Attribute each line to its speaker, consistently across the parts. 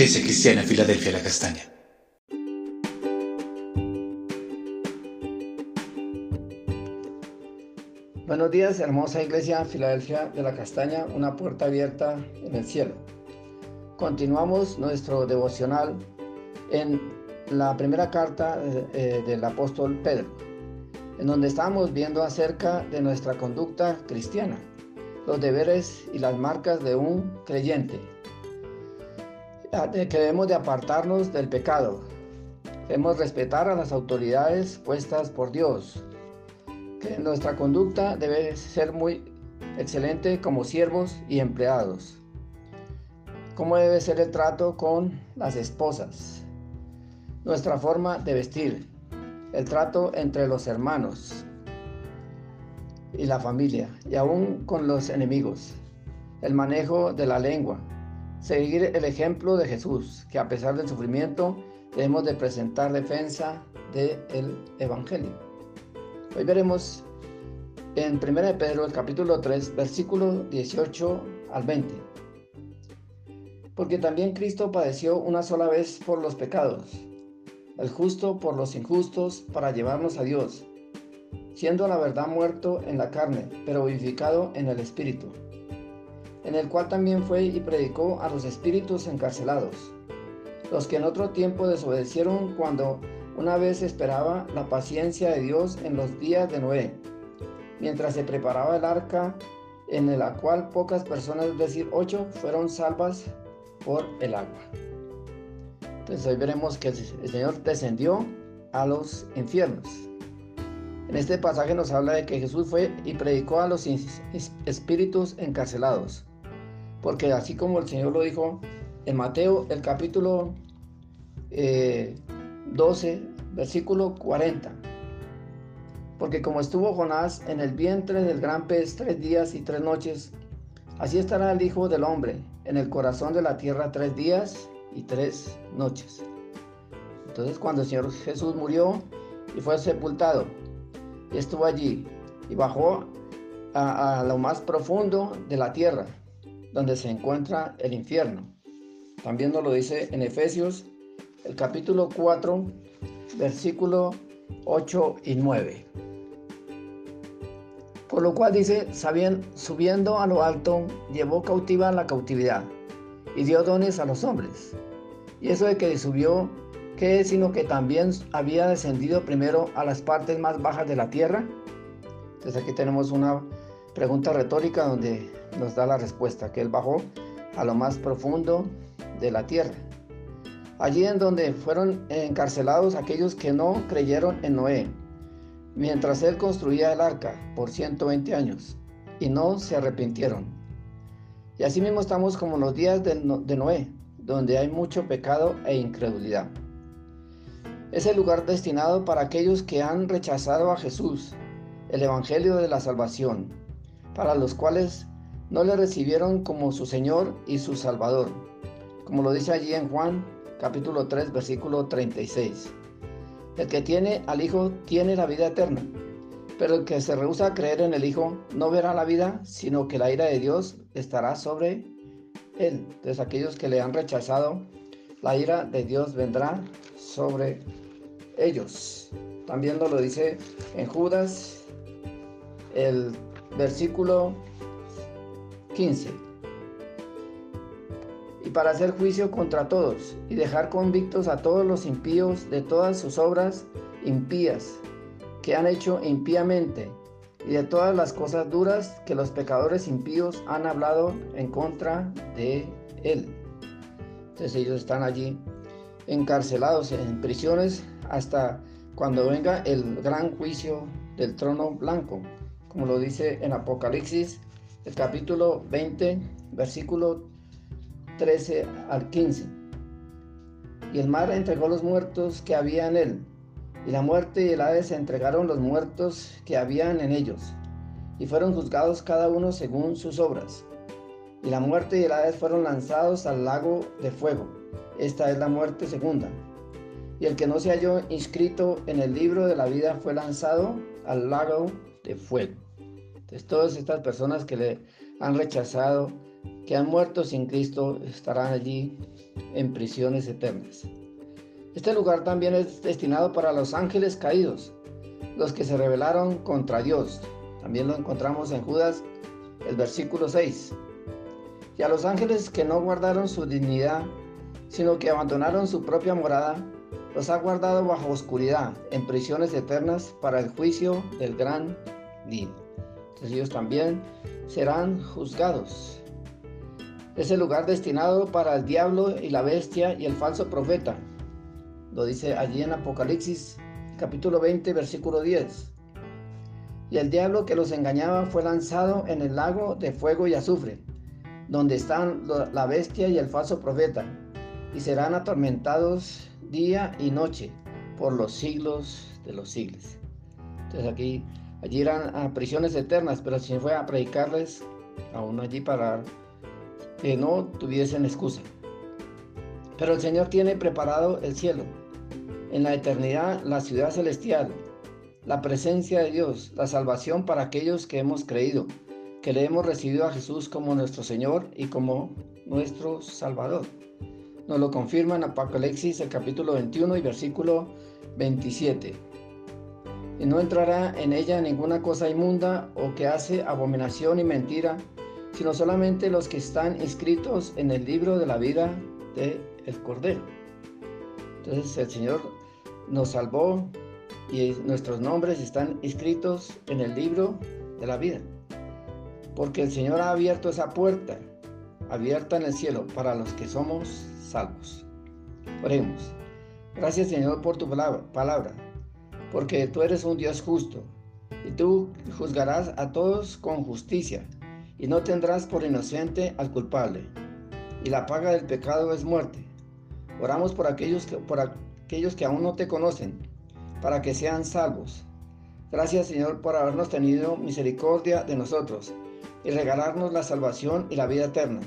Speaker 1: Iglesia Cristiana Filadelfia La Castaña.
Speaker 2: Buenos días, hermosa Iglesia Filadelfia de la Castaña, una puerta abierta en el cielo. Continuamos nuestro devocional en la primera carta eh, del apóstol Pedro, en donde estamos viendo acerca de nuestra conducta cristiana, los deberes y las marcas de un creyente que debemos de apartarnos del pecado. Debemos respetar a las autoridades puestas por Dios. Que nuestra conducta debe ser muy excelente como siervos y empleados. ¿Cómo debe ser el trato con las esposas? Nuestra forma de vestir. El trato entre los hermanos y la familia y aún con los enemigos. El manejo de la lengua seguir el ejemplo de Jesús, que a pesar del sufrimiento debemos de presentar defensa del Evangelio. Hoy veremos en 1 de Pedro capítulo 3, versículo 18 al 20. Porque también Cristo padeció una sola vez por los pecados, el justo por los injustos, para llevarnos a Dios, siendo la verdad muerto en la carne, pero vivificado en el Espíritu en el cual también fue y predicó a los espíritus encarcelados, los que en otro tiempo desobedecieron cuando una vez esperaba la paciencia de Dios en los días de Noé, mientras se preparaba el arca en la cual pocas personas, es decir, ocho, fueron salvas por el agua. Entonces hoy veremos que el Señor descendió a los infiernos. En este pasaje nos habla de que Jesús fue y predicó a los espíritus encarcelados, porque así como el Señor lo dijo en Mateo, el capítulo 12, eh, versículo 40. Porque como estuvo Jonás en el vientre del gran pez tres días y tres noches, así estará el Hijo del Hombre en el corazón de la tierra tres días y tres noches. Entonces cuando el Señor Jesús murió y fue sepultado, y estuvo allí y bajó a lo más profundo de la tierra, donde se encuentra el infierno. También nos lo dice en Efesios, el capítulo 4, versículo 8 y 9. Por lo cual dice, subiendo a lo alto, llevó cautiva la cautividad y dio dones a los hombres. Y eso de que subió, ¿qué es sino que también había descendido primero a las partes más bajas de la tierra? Entonces aquí tenemos una pregunta retórica donde nos da la respuesta, que Él bajó a lo más profundo de la tierra. Allí en donde fueron encarcelados aquellos que no creyeron en Noé, mientras Él construía el arca por 120 años, y no se arrepintieron. Y así mismo estamos como en los días de, Noé, donde hay mucho pecado e incredulidad. Es el lugar destinado para aquellos que han rechazado a Jesús, el Evangelio de la Salvación, para los cuales no le recibieron como su Señor y su Salvador, como lo dice allí en Juan capítulo 3 versículo 36. El que tiene al Hijo tiene la vida eterna, pero el que se rehúsa a creer en el Hijo no verá la vida, sino que la ira de Dios estará sobre él. Entonces aquellos que le han rechazado, la ira de Dios vendrá sobre ellos. También lo dice en Judas, el versículo 15. Y para hacer juicio contra todos y dejar convictos a todos los impíos de todas sus obras impías que han hecho impíamente y de todas las cosas duras que los pecadores impíos han hablado en contra de él. Entonces ellos están allí encarcelados en prisiones hasta cuando venga el gran juicio del trono blanco, como lo dice en Apocalipsis el capítulo 20, versículo 13 al 15. Y el mar entregó los muertos que había en él, y la muerte y el Hades entregaron los muertos que habían en ellos, y fueron juzgados cada uno según sus obras. Y la muerte y el Hades fueron lanzados al lago de fuego. Esta es la muerte segunda. Y el que no se halló inscrito en el libro de la vida fue lanzado al lago de fuego. Entonces, todas estas personas que le han rechazado que han muerto sin Cristo estarán allí en prisiones eternas. Este lugar también es destinado para los ángeles caídos, los que se rebelaron contra Dios. También lo encontramos en Judas, el versículo 6. Y a los ángeles que no guardaron su dignidad, sino que abandonaron su propia morada, los ha guardado bajo oscuridad, en prisiones eternas para el juicio del gran día. Entonces ellos también serán juzgados. Es el lugar destinado para el diablo y la bestia y el falso profeta, lo dice allí en Apocalipsis capítulo 20 versículo 10. Y el diablo que los engañaba fue lanzado en el lago de fuego y azufre, donde están la bestia y el falso profeta, y serán atormentados día y noche por los siglos de los siglos. Entonces aquí, allí eran a prisiones eternas, pero si fue a predicarles aún allí para que no tuviesen excusa. Pero el Señor tiene preparado el cielo en la eternidad la ciudad celestial, la presencia de Dios, la salvación para aquellos que hemos creído, que le hemos recibido a Jesús como nuestro Señor y como nuestro Salvador. Nos lo confirma en Apocalipsis el capítulo 21 y versículo 27. Y no entrará en ella ninguna cosa inmunda o que hace abominación y mentira, sino solamente los que están inscritos en el libro de la vida del el Cordero. Entonces el Señor nos salvó y nuestros nombres están escritos en el libro de la vida. Porque el Señor ha abierto esa puerta, abierta en el cielo, para los que somos salvos. Oremos. Gracias Señor por tu palabra, porque tú eres un Dios justo y tú juzgarás a todos con justicia y no tendrás por inocente al culpable. Y la paga del pecado es muerte. Oramos por aquellos que, por aquellos que aún no te conocen, para que sean salvos. Gracias Señor por habernos tenido misericordia de nosotros y regalarnos la salvación y la vida eterna,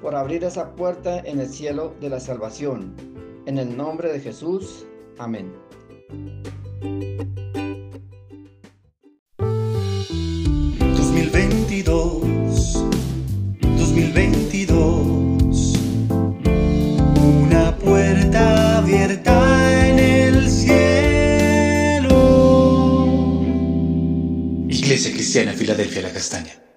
Speaker 2: por abrir esa puerta en el cielo de la salvación. En el nombre de Jesús. Amén.
Speaker 3: ...2022... ...2022... ...una puerta abierta en el cielo...
Speaker 1: Iglesia Cristiana Filadelfia La Castaña.